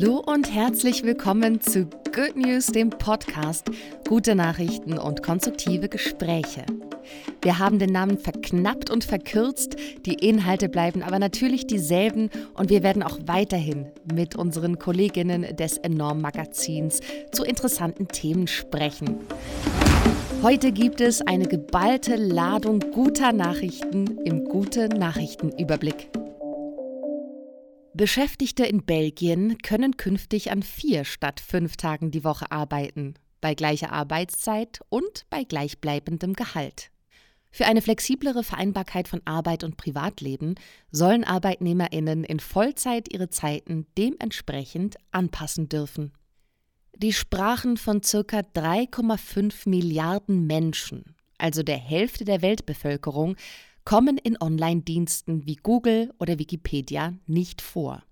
Hallo und herzlich willkommen zu Good News, dem Podcast Gute Nachrichten und konstruktive Gespräche. Wir haben den Namen verknappt und verkürzt, die Inhalte bleiben aber natürlich dieselben und wir werden auch weiterhin mit unseren Kolleginnen des Enorm Magazins zu interessanten Themen sprechen. Heute gibt es eine geballte Ladung guter Nachrichten im Gute Nachrichtenüberblick. Beschäftigte in Belgien können künftig an vier statt fünf Tagen die Woche arbeiten, bei gleicher Arbeitszeit und bei gleichbleibendem Gehalt. Für eine flexiblere Vereinbarkeit von Arbeit und Privatleben sollen Arbeitnehmerinnen in Vollzeit ihre Zeiten dementsprechend anpassen dürfen. Die Sprachen von ca. 3,5 Milliarden Menschen, also der Hälfte der Weltbevölkerung, kommen in Online-Diensten wie Google oder Wikipedia nicht vor.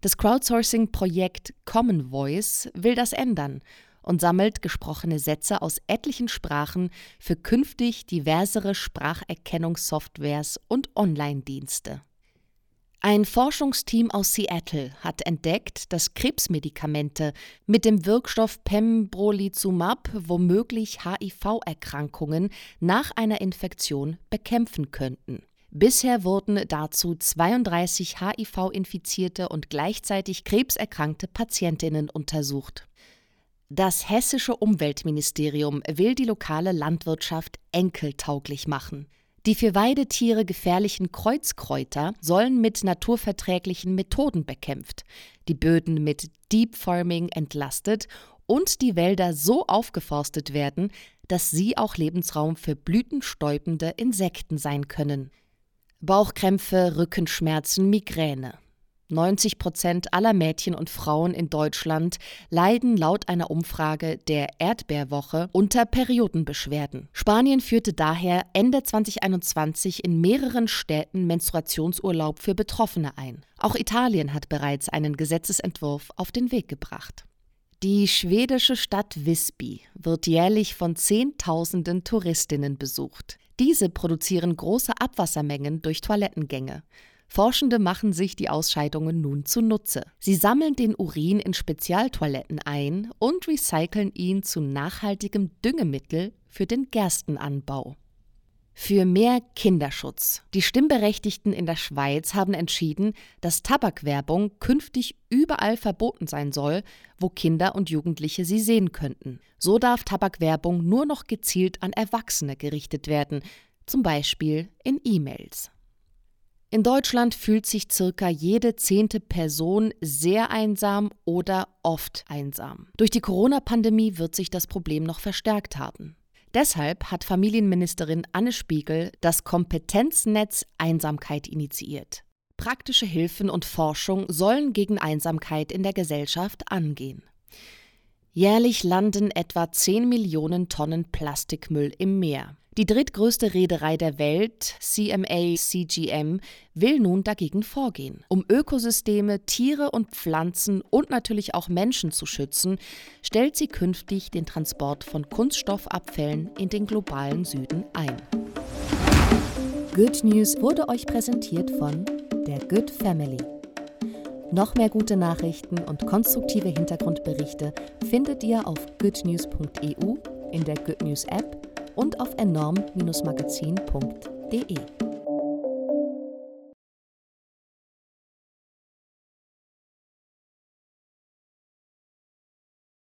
Das Crowdsourcing-Projekt Common Voice will das ändern und sammelt gesprochene Sätze aus etlichen Sprachen für künftig diversere Spracherkennungssoftwares und Online-Dienste. Ein Forschungsteam aus Seattle hat entdeckt, dass Krebsmedikamente mit dem Wirkstoff Pembrolizumab womöglich HIV-Erkrankungen nach einer Infektion bekämpfen könnten. Bisher wurden dazu 32 HIV-infizierte und gleichzeitig krebserkrankte Patientinnen untersucht. Das hessische Umweltministerium will die lokale Landwirtschaft enkeltauglich machen. Die für Weidetiere gefährlichen Kreuzkräuter sollen mit naturverträglichen Methoden bekämpft, die Böden mit Deep Farming entlastet und die Wälder so aufgeforstet werden, dass sie auch Lebensraum für blütenstäubende Insekten sein können. Bauchkrämpfe, Rückenschmerzen, Migräne. 90 Prozent aller Mädchen und Frauen in Deutschland leiden laut einer Umfrage der Erdbeerwoche unter Periodenbeschwerden. Spanien führte daher Ende 2021 in mehreren Städten Menstruationsurlaub für Betroffene ein. Auch Italien hat bereits einen Gesetzesentwurf auf den Weg gebracht. Die schwedische Stadt Visby wird jährlich von Zehntausenden Touristinnen besucht. Diese produzieren große Abwassermengen durch Toilettengänge. Forschende machen sich die Ausscheidungen nun zunutze. Sie sammeln den Urin in Spezialtoiletten ein und recyceln ihn zu nachhaltigem Düngemittel für den Gerstenanbau. Für mehr Kinderschutz. Die Stimmberechtigten in der Schweiz haben entschieden, dass Tabakwerbung künftig überall verboten sein soll, wo Kinder und Jugendliche sie sehen könnten. So darf Tabakwerbung nur noch gezielt an Erwachsene gerichtet werden, zum Beispiel in E-Mails. In Deutschland fühlt sich circa jede zehnte Person sehr einsam oder oft einsam. Durch die Corona-Pandemie wird sich das Problem noch verstärkt haben. Deshalb hat Familienministerin Anne Spiegel das Kompetenznetz Einsamkeit initiiert. Praktische Hilfen und Forschung sollen gegen Einsamkeit in der Gesellschaft angehen. Jährlich landen etwa 10 Millionen Tonnen Plastikmüll im Meer. Die drittgrößte Reederei der Welt, CMA CGM, will nun dagegen vorgehen. Um Ökosysteme, Tiere und Pflanzen und natürlich auch Menschen zu schützen, stellt sie künftig den Transport von Kunststoffabfällen in den globalen Süden ein. Good News wurde euch präsentiert von der Good Family. Noch mehr gute Nachrichten und konstruktive Hintergrundberichte findet ihr auf goodnews.eu, in der Good News App und auf enorm-magazin.de.